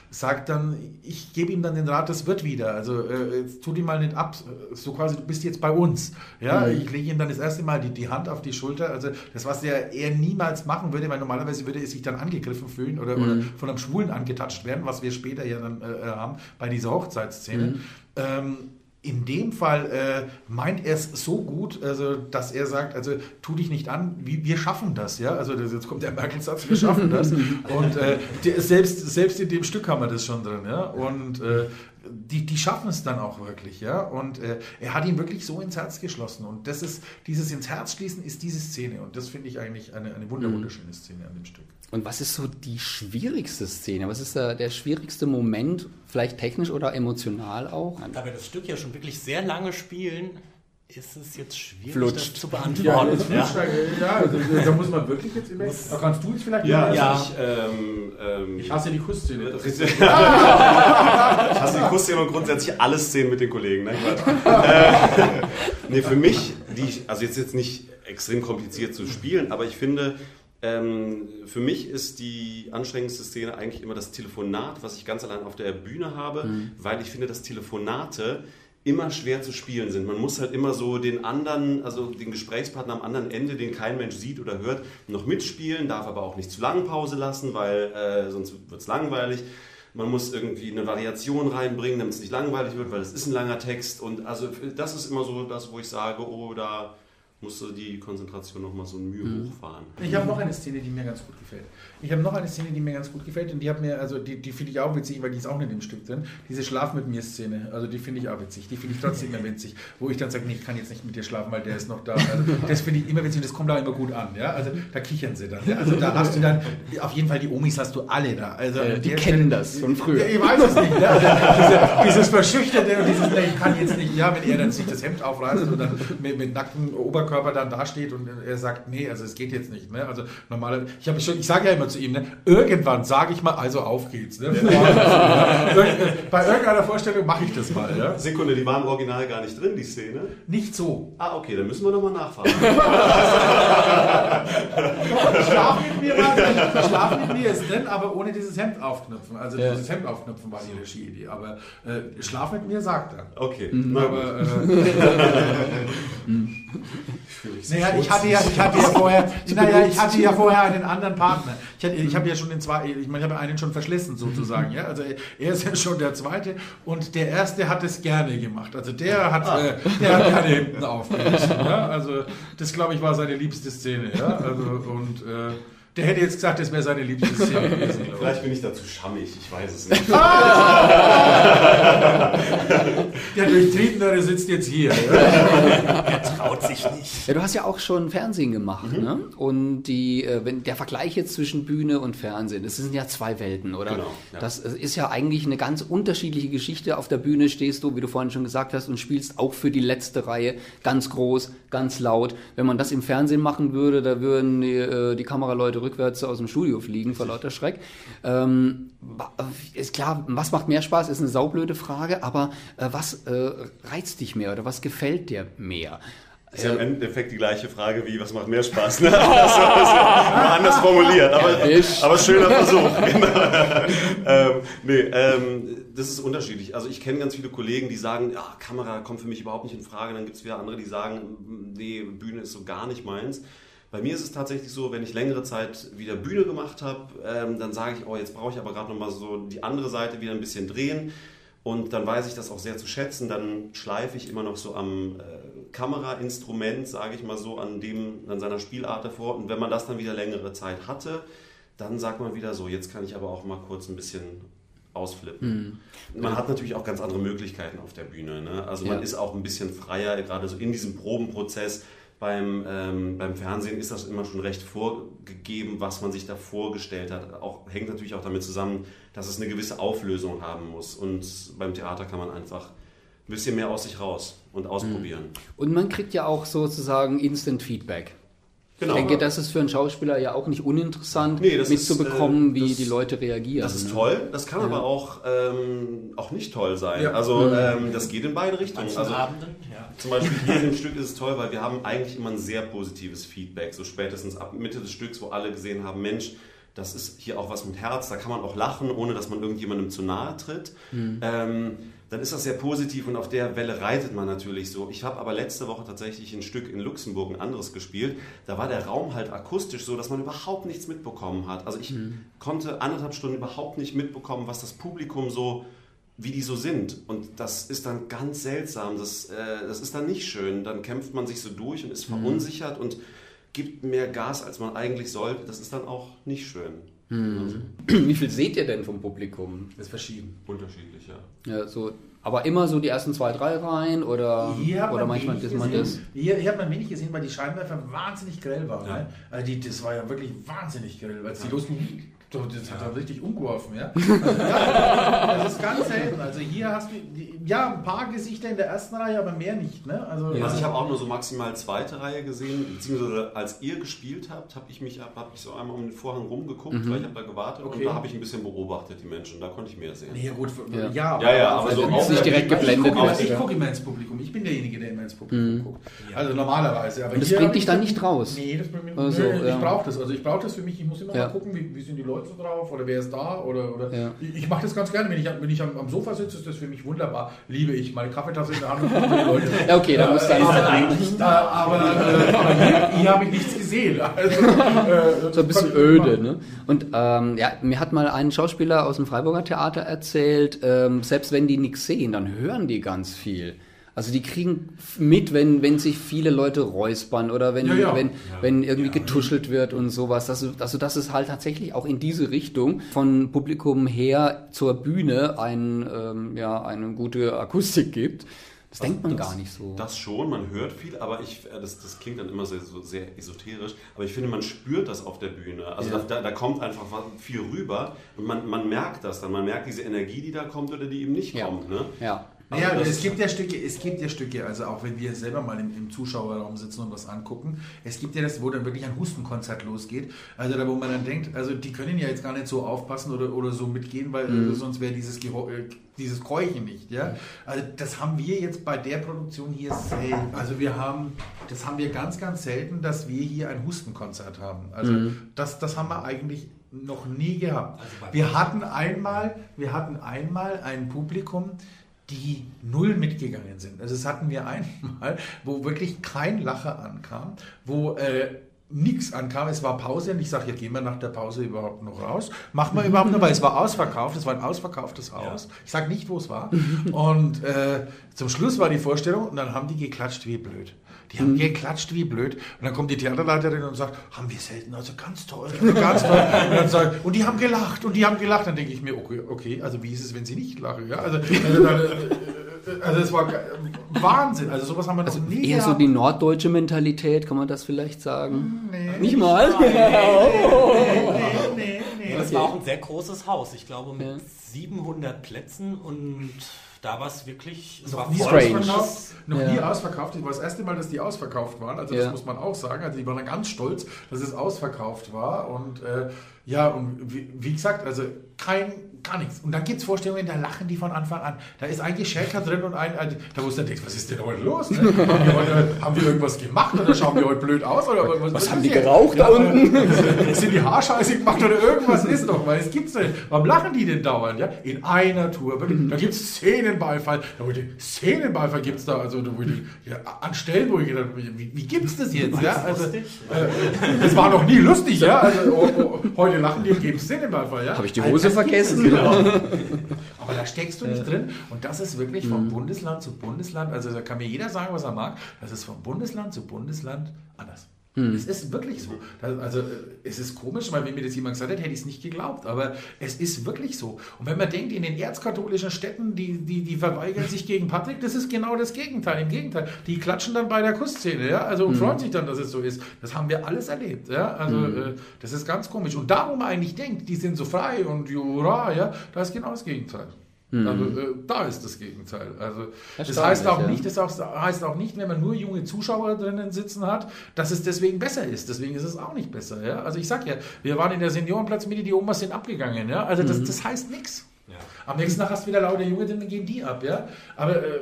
sage dann, ich gebe ihm dann den Rat, das wird wieder, also jetzt tu die mal nicht ab, so quasi, du bist jetzt bei uns, ja, mhm. ich lege ihm dann das erste Mal die, die Hand auf die Schulter, also das, was er, er niemals machen würde, weil normalerweise würde er sich dann angegriffen fühlen oder, mhm. oder von einem Schwulen angetatscht werden, was wir später ja dann äh, haben bei dieser Hochzeitsszene. Mhm. Ähm, in dem Fall äh, meint er es so gut, also, dass er sagt, also tu dich nicht an, wir, wir schaffen das, ja. Also das, jetzt kommt der Merkel-Satz, wir schaffen das. Und äh, selbst, selbst in dem Stück haben wir das schon drin, ja. Und äh, die, die schaffen es dann auch wirklich, ja. Und äh, er hat ihn wirklich so ins Herz geschlossen. Und das ist, dieses ins Herz schließen ist diese Szene. Und das finde ich eigentlich eine, eine wunder, wunderschöne Szene an dem Stück.
Und was ist so die schwierigste Szene? Was ist da der schwierigste Moment, vielleicht technisch oder emotional auch?
Da wir das Stück ja schon wirklich sehr lange spielen, ist es jetzt schwierig,
Flutscht.
das zu
Ja,
beantworten.
jetzt
Ja,
ja, also, da muss man wirklich jetzt immer. Da kannst du jetzt vielleicht
Ja, also
Ja.
ich, ähm, ähm,
Ich hasse die Kussszene.
ich hasse die Kussszene und grundsätzlich alle Szenen mit den Kollegen. Ne? Äh, nee, für mich, die, also jetzt, jetzt nicht extrem kompliziert zu spielen, aber ich finde, ähm, für mich ist die anstrengendste Szene eigentlich immer das Telefonat, was ich ganz allein auf der Bühne habe, weil ich finde, dass Telefonate immer schwer zu spielen sind. Man muss halt immer so den anderen, also den Gesprächspartner am anderen Ende, den kein Mensch sieht oder hört, noch mitspielen, darf aber auch nicht zu lange Pause lassen, weil äh, sonst wird es langweilig. Man muss irgendwie eine Variation reinbringen, damit es nicht langweilig wird, weil es ist ein langer Text. Und also das ist immer so das, wo ich sage, oh, da musste die Konzentration nochmal so ein Mühe hochfahren.
Ich habe noch eine Szene, die mir ganz gut gefällt. Ich habe noch eine Szene, die mir ganz gut gefällt und die hat mir, also die, die finde ich auch witzig, weil die ist auch nicht im Stück drin. Diese Schlaf mit mir Szene, also die finde ich auch witzig. Die finde ich trotzdem immer witzig, wo ich dann sage, nee, ich kann jetzt nicht mit dir schlafen, weil der ist noch da. Also das finde ich immer witzig und das kommt auch immer gut an. Ja? Also da kichern sie dann. Ja? Also da hast du dann, auf jeden Fall die Omis hast du alle da. Also an
die kennen das von früher.
Ja, ich weiß es nicht. Ne? Also, dieses, dieses Verschüchterte und dieses, nee, ich kann jetzt nicht, ja, wenn er dann sich das Hemd aufreißt und dann mit, mit nacktem Oberkörper dann dasteht und er sagt, nee, also es geht jetzt nicht. Ne? Also normalerweise, ich habe schon, ich sage ja immer zu ihm, ne, irgendwann sage ich mal, also auf geht's. Ne? Bei irgendeiner Vorstellung mache ich das mal. Ja?
Sekunde, die war im Original gar nicht drin, die Szene.
Nicht so.
Ah, okay, dann müssen wir nochmal nachfragen.
Schlaf mit mir war drin, Schlaf mit mir ist drin, aber ohne dieses Hemd aufknüpfen. Also
Ja.
dieses Hemd aufknüpfen war die Regieidee. Aber äh, Schlaf mit mir sagt er.
Okay, gut.
Aber, äh, naja, ich hatte ja, ich hatte ja vorher, naja, ich hatte ja vorher einen anderen Partner. Ich, hatte, ich habe ja schon den zwei, ich meine, ich habe einen schon verschlissen sozusagen. Ja? Also er ist ja schon der zweite und der erste hat es gerne gemacht. Also der hat, äh, der hat gerne hinten aufgerissen. Ja? Also das glaube ich war seine liebste Szene. Ja? Also und äh, der hätte jetzt gesagt, das wäre seine liebste Szene gewesen. ich.
Vielleicht bin ich dazu schammig, ich weiß es nicht.
Der Durchtriebenere sitzt jetzt hier. Ja?
Traut sich nicht.
Ja, du hast ja auch schon Fernsehen gemacht,
Mhm.
ne? Und die, äh, wenn der Vergleich jetzt zwischen Bühne und Fernsehen, das sind ja zwei Welten, oder?
Genau, ja.
Das äh, ist ja eigentlich eine ganz unterschiedliche Geschichte. Auf der Bühne stehst du, wie du vorhin schon gesagt hast, und spielst auch für die letzte Reihe ganz groß, ganz laut. Wenn man das im Fernsehen machen würde, da würden die, äh, die Kameraleute rückwärts aus dem Studio fliegen vor lauter Schreck. Ähm, ist klar, was macht mehr Spaß, ist eine saublöde Frage, aber was äh, reizt dich mehr oder was gefällt dir mehr?
Ist ja im Endeffekt die gleiche Frage wie, was macht mehr Spaß? Ne? Das ist nur anders formuliert, aber, aber schöner Versuch. Genau. ähm, nee, ähm, das ist unterschiedlich. Also ich kenne ganz viele Kollegen, die sagen, ja, Kamera kommt für mich überhaupt nicht in Frage. Dann gibt es wieder andere, die sagen, nee, Bühne ist so gar nicht meins. Bei mir ist es tatsächlich so, wenn ich längere Zeit wieder Bühne gemacht habe, ähm, dann sage ich, oh, jetzt brauche ich aber gerade nochmal so die andere Seite wieder ein bisschen drehen. Und dann weiß ich das auch sehr zu schätzen. Dann schleife ich immer noch so am äh, Kamerainstrument, sage ich mal so, an dem, an seiner Spielart davor. Und wenn man das dann wieder längere Zeit hatte, dann sagt man wieder so, jetzt kann ich aber auch mal kurz ein bisschen ausflippen. Man hat natürlich auch ganz andere Möglichkeiten auf der Bühne. Ne? Also man
Ja.
ist auch ein bisschen freier, gerade so in diesem Probenprozess. Beim, ähm, beim Fernsehen ist das immer schon recht vorgegeben, was man sich da vorgestellt hat. Auch, hängt natürlich auch damit zusammen, dass es eine gewisse Auflösung haben muss. Und beim Theater kann man einfach ein bisschen mehr aus sich raus und ausprobieren.
Und man kriegt ja auch sozusagen Instant Feedback.
Genau.
Ich denke, das ist für einen Schauspieler ja auch nicht uninteressant,
Nee, das
mitzubekommen,
ist, äh,
wie
das-
die Leute reagieren.
Das ist
ne?
toll, das kann aber auch, ähm, auch nicht toll sein.
Ja.
Also ähm, das geht in beide Richtungen. Also,
Abenden, ja.
Zum Beispiel hier in dem Stück ist es toll, weil wir haben eigentlich immer ein sehr positives Feedback. So spätestens ab Mitte des Stücks, wo alle gesehen haben, Mensch, das ist hier auch was mit Herz, da kann man auch lachen, ohne dass man irgendjemandem zu nahe tritt. Ähm, dann ist das sehr positiv und auf der Welle reitet man natürlich so. Ich habe aber letzte Woche tatsächlich ein Stück in Luxemburg, ein anderes gespielt. Da war der Raum halt akustisch so, dass man überhaupt nichts mitbekommen hat. Also ich konnte anderthalb Stunden überhaupt nicht mitbekommen, was das Publikum so wie die so sind. Und das ist dann ganz seltsam. Das, äh, das ist dann nicht schön. Dann kämpft man sich so durch und ist verunsichert und gibt mehr Gas, als man eigentlich sollte. Das ist dann auch nicht schön.
Wie viel seht ihr denn vom Publikum?
Das ist verschieden.
Unterschiedlich, ja.
Ja, so, aber immer so die ersten zwei, drei Reihen oder,
Hier hat
oder
man
manchmal
wenig
das man das?
gesehen. Hier, hier hat man wenig gesehen, weil die Scheinwerfer wahnsinnig grell waren.
Ja.
Ne? Also die, das war ja wirklich wahnsinnig grell, weil es die losging. Das hat er richtig umgeworfen, ja. ja. Das ist ganz selten. Also hier hast du ja ein paar Gesichter in der ersten Reihe, aber mehr nicht. Ne? Also,
Also ich habe auch nur so maximal zweite Reihe gesehen, beziehungsweise als ihr gespielt habt, habe ich mich hab ich so einmal um den Vorhang rumgeguckt, weil ich habe da gewartet
Okay.
und da habe ich ein bisschen beobachtet, die Menschen. Da konnte ich mehr sehen.
Nee, gut,
Ja.
ja,
Ja, ja, aber so
also
auch
ich-
nicht direkt
ich
geblendet
gucke-
wirst,
Ich
ja.
gucke immer ins Publikum. Ich bin derjenige, der immer ins Publikum guckt. Also normalerweise. Aber
Und das
hier
bringt dich
ich-
dann nicht raus?
Nee, das bringt mich
Also, ja.
Ich brauche das. Also ich brauche das für mich. Ich muss immer
Ja.
mal gucken, wie, wie sind die Leute so drauf oder wer ist da oder, oder
Ja.
ich, ich mache das ganz gerne. Wenn ich, wenn ich am, am Sofa sitze, ist das für mich wunderbar. Liebe ich. Meine Kaffeetasse in der Hand und Leute.
Ja, okay, da musst du
aber,
eigentlich-
da, aber, äh, aber hier, hier habe ich nichts gesehen. Also, äh,
So ein bisschen öde, ne? Und ähm, ja, mir hat mal ein Schauspieler aus dem Freiburger Theater erzählt, ähm, selbst wenn die nichts sehen, dann hören die ganz viel. Also die kriegen mit, wenn, wenn sich viele Leute räuspern oder wenn,
Ja, ja.
wenn, wenn irgendwie getuschelt wird und sowas. Also, also dass es halt tatsächlich auch in diese Richtung von Publikum her zur Bühne ein, ähm, ja, eine gute Akustik gibt. Das denkt man
das,
gar nicht so.
Das schon, man hört viel, aber ich, äh, das, das klingt dann immer sehr, so sehr esoterisch, aber ich finde, man spürt das auf der Bühne. Also
Ja.
da, da kommt einfach viel rüber und man, man merkt das dann, man merkt diese Energie, die da kommt oder die eben nicht
Ja.
kommt. Ne?
ja.
Naja,
Also
es gibt ja Stücke, es gibt ja Stücke, also auch wenn wir selber mal im, im Zuschauerraum sitzen und was angucken, es gibt ja das, wo dann wirklich ein Hustenkonzert losgeht. Also da, wo man dann denkt, also die können ja jetzt gar nicht so aufpassen oder, oder so mitgehen, weil äh, sonst wäre dieses, Gehor- äh, dieses Keuchen nicht. Ja? Also das haben wir jetzt bei der Produktion hier selten. Also wir haben, das haben wir ganz, ganz selten, dass wir hier ein Hustenkonzert haben. Also das, das haben wir eigentlich noch nie gehabt.
Also
wir hatten einmal, wir hatten einmal ein Publikum, die null mitgegangen sind. Also das hatten wir einmal, wo wirklich kein Lacher ankam, wo äh, nichts ankam, es war Pause und ich sage, ja, gehen wir nach der Pause überhaupt noch raus? Machen wir überhaupt noch, weil es war ausverkauft, es war ein ausverkauftes Haus. Ich sage nicht, wo es war. Und äh, zum Schluss war die Vorstellung und dann haben die geklatscht wie blöd. Die haben geklatscht wie blöd. Und dann kommt die Theaterleiterin und sagt, haben wir selten, also ganz toll, also ganz toll. Und, dann sagt, und die haben gelacht und die haben gelacht. Dann denke ich mir, okay, okay, also wie ist es, wenn sie nicht lachen? Ja? Also, also, dann, äh, also es war Wahnsinn. Also sowas haben wir noch nie
Eher so die norddeutsche Mentalität, kann man das vielleicht sagen?
Nee.
Nicht mal?
Nee, nee, nee.
Das war auch ein sehr großes Haus. Ich glaube mit
Ja.
700 Plätzen und da war es wirklich, es war
Noch nie
strange.
ausverkauft. Noch
Ja.
nie ausverkauft. Das war das erste Mal, dass die ausverkauft waren. Also
Ja.
das muss man auch sagen. Also die waren ganz stolz, dass es ausverkauft war. Und äh, ja, und wie, wie gesagt, also kein, gar nichts. Und dann gibt es Vorstellungen, da lachen die von Anfang an. Da ist ein Geschäker drin und ein, ein da wo du dann denkst, was ist denn heute los? Ne? haben, wir heute, haben wir irgendwas gemacht oder schauen wir heute blöd aus? Oder was,
Was haben die
jetzt?
geraucht da unten?
Sind die Haarscheiße gemacht oder irgendwas ist doch, weil es gibt's nicht. Warum lachen die denn dauernd? Ja? In einer Tour. Wirklich, da gibt es Szenenbeifall. Da wo Szenenbeifall gibt es da. Also da wo ja, an Stellen, wo ich gedacht habe, wie, wie gibt es das jetzt? Ja? Also, äh, das war noch nie lustig. Ja? Also, oh, oh, heute lachen die und geben Szenenbeifall. Ja?
Habe ich die
Also,
Hose
gibt's
vergessen?
Genau. Aber da steckst du nicht drin. Und das ist wirklich vom Bundesland zu Bundesland. Also da kann mir jeder sagen, was er mag. Das ist vom Bundesland zu Bundesland anders. Es ist wirklich so. Also äh, es ist komisch, weil wenn mir das jemand gesagt hätte, hätte ich es nicht geglaubt. Aber es ist wirklich so. Und wenn man denkt, in den erzkatholischen Städten, die, die, die verweigern sich gegen Patrick, das ist genau das Gegenteil. Im Gegenteil. Die klatschen dann bei der Kussszene, ja, also und freuen sich dann, dass es so ist. Das haben wir alles erlebt, ja. Also äh, das ist ganz komisch. Und da, wo man eigentlich denkt, die sind so frei und jura, ja, da ist genau das Gegenteil. Also äh, da ist das Gegenteil. Also das heißt auch
ja.
nicht, das auch, heißt auch nicht, wenn man nur junge Zuschauer drinnen sitzen hat, dass es deswegen besser ist. Deswegen ist es auch nicht besser. Ja? Also ich sag ja, wir waren in der Seniorenplatzmitte, die Omas sind abgegangen. Ja? Also das, das heißt nichts.
Ja.
Am nächsten Tag hast du wieder lauter Junge, dann gehen die ab. Ja? Aber äh,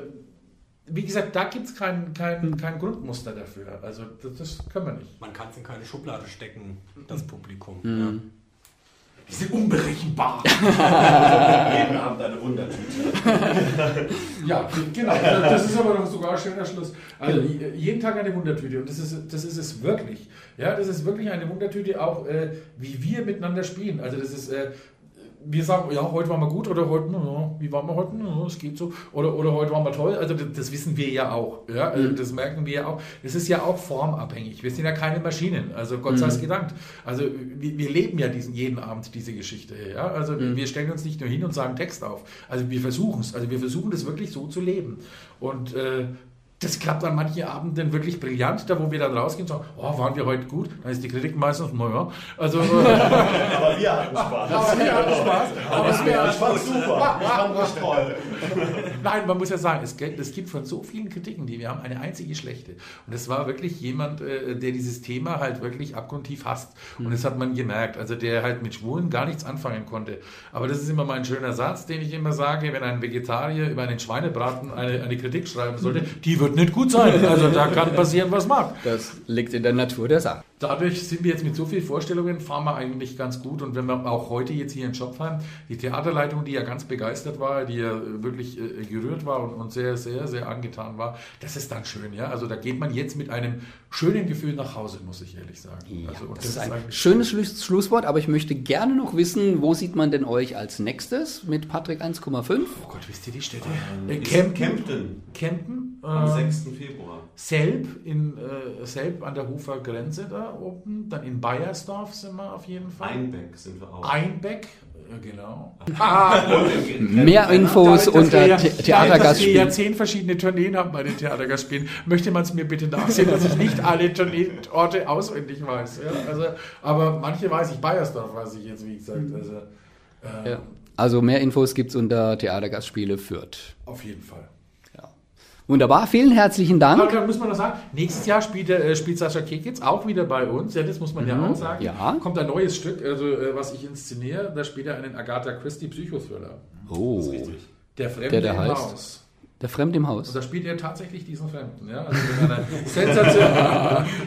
wie gesagt, da gibt es kein, kein, kein Grundmuster dafür. Also das, das können wir nicht.
Man kann es in keine Schublade stecken, das Publikum.
Die sind unberechenbar.
Jeden Abend eine Wundertüte.
Ja, genau. Das ist aber noch sogar ein schöner Schluss. Also jeden Tag eine Wundertüte und das ist, das ist es wirklich. Ja, das ist wirklich eine Wundertüte, auch äh, wie wir miteinander spielen. Also das ist, äh, wir sagen, ja, heute waren wir gut oder heute, ja, wie waren wir heute? Ja, es geht so. Oder, oder heute waren wir toll. Also das, das wissen wir ja auch. Ja? Also mhm. Das merken wir ja auch. Das ist ja auch formabhängig. Wir sind ja keine Maschinen. Also Gott sei mhm. gedankt. Also wir, wir, leben ja diesen, jeden Abend diese Geschichte. Ja? Also mhm. wir stellen uns nicht nur hin und sagen Text auf. Also wir versuchen es. Also wir versuchen das wirklich so zu leben. Und äh, das klappt an manchen Abenden wirklich brillant, da wo wir dann rausgehen und sagen, oh, waren wir heute gut? Dann ist die Kritik meistens, naja. Also,
aber wir hatten Spaß.
Aber wir hatten Spaß.
Aber ich fand super. Ich fand das toll.
Nein, man muss ja sagen, es, es, gibt von so vielen Kritiken, die wir haben, eine einzige schlechte. Und es war wirklich jemand, äh, der dieses Thema halt wirklich abgrundtief hasst. Und das hat man gemerkt. Also der halt mit Schwulen gar nichts anfangen konnte. Aber das ist immer mein schöner Satz, den ich immer sage, wenn ein Vegetarier über einen Schweinebraten eine, eine Kritik schreiben sollte, die wird wird nicht gut sein. Also da kann passieren, was mag.
Das liegt in der Natur der Sache.
Dadurch sind wir jetzt mit so vielen Vorstellungen, fahren wir eigentlich ganz gut. Und wenn wir auch heute jetzt hier in Schopfheim, die Theaterleitung, die ja ganz begeistert war, die ja wirklich äh, gerührt war und, und, sehr, sehr, sehr angetan war, das ist dann schön. Ja? Also da geht man jetzt mit einem schönen Gefühl nach Hause, muss ich ehrlich sagen.
Ja,
also,
das, das, ist ein schönes Schluss, Schlusswort, aber ich möchte gerne noch wissen, wo sieht man denn euch als nächstes mit Patrick 1,5?
Oh Gott, wisst ihr die Städte?
Ähm, äh, Kempten. Kempten.
Kempten.
Am 6. Ähm, Februar.
Selb, in, äh, Selb an der Hofer Grenze da oben. Dann in Bayersdorf sind wir auf jeden Fall.
Einbeck sind wir auch.
Einbeck, genau.
Mehr Infos unter ja,
Theatergastspielen. Dass wir ja zehn verschiedene Tourneen haben bei den Theatergastspielen, möchte man es mir bitte nachsehen, dass ich nicht alle Tourneeorte auswendig weiß. Ja, also, aber manche weiß ich, Bayersdorf weiß ich jetzt, wie gesagt. Mhm. Also,
äh, ja. also mehr Infos gibt es unter Theatergastspiele Fürth.
Auf jeden Fall.
Wunderbar, vielen herzlichen Dank.
Aber muss man noch sagen, nächstes Jahr spielt, äh, spielt Sascha Kekitz auch wieder bei uns. Ja, das muss man mhm. ja auch sagen.
Ja.
Kommt ein neues Stück, also äh, was ich inszeniere. Da spielt er einen Agatha Christie Psychothriller.
Oh. Das ist
richtig. Der Fremde
der, der im heißt? Haus. Der Fremde im Haus.
Und da spielt er tatsächlich diesen Fremden. Ja? Also mit, einer Sensation,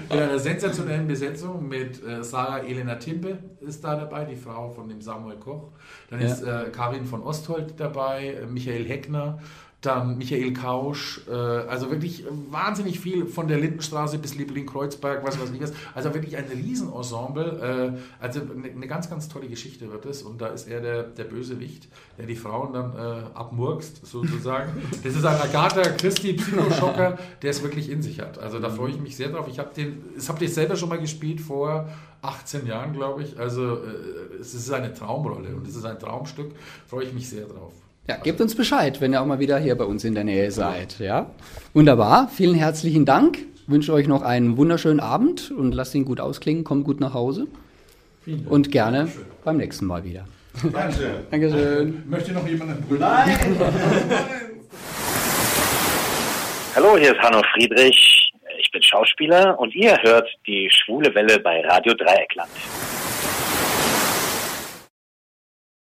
mit einer sensationellen Besetzung mit äh, Sarah Elena Timpe ist da dabei, die Frau von dem Samuel Koch. Dann ja. ist äh, Karin von Osthold dabei, äh, Michael Heckner dann Michael Kausch, äh, also wirklich wahnsinnig viel von der Lindenstraße bis Liebling-Kreuzberg, was weiß ich was. Also wirklich ein Riesenensemble. Äh, also eine, eine, ganz, ganz tolle Geschichte wird es. Und da ist er der, der Bösewicht, der die Frauen dann äh, abmurkst, sozusagen. Das ist ein Agatha Christie Psychoschocker, der es wirklich in sich hat. Also da freue ich mich sehr drauf. Ich habe den, das habt ihr selber schon mal gespielt vor 18 Jahren, glaube ich. Also äh, es ist eine Traumrolle und es ist ein Traumstück. Freue ich mich sehr drauf.
Ja, gebt uns Bescheid, wenn ihr auch mal wieder hier bei uns in der Nähe seid. Ja, wunderbar. Vielen herzlichen Dank. Ich wünsche euch noch einen wunderschönen Abend und lasst ihn gut ausklingen. Kommt gut nach Hause. Und gerne Dankeschön. beim nächsten Mal wieder.
Dankeschön.
Dankeschön.
Möchte noch jemand ein Brüder? Nein! Hallo, hier ist Hanno Friedrich. Ich bin Schauspieler und ihr hört die Schwule Welle bei Radio Dreieckland.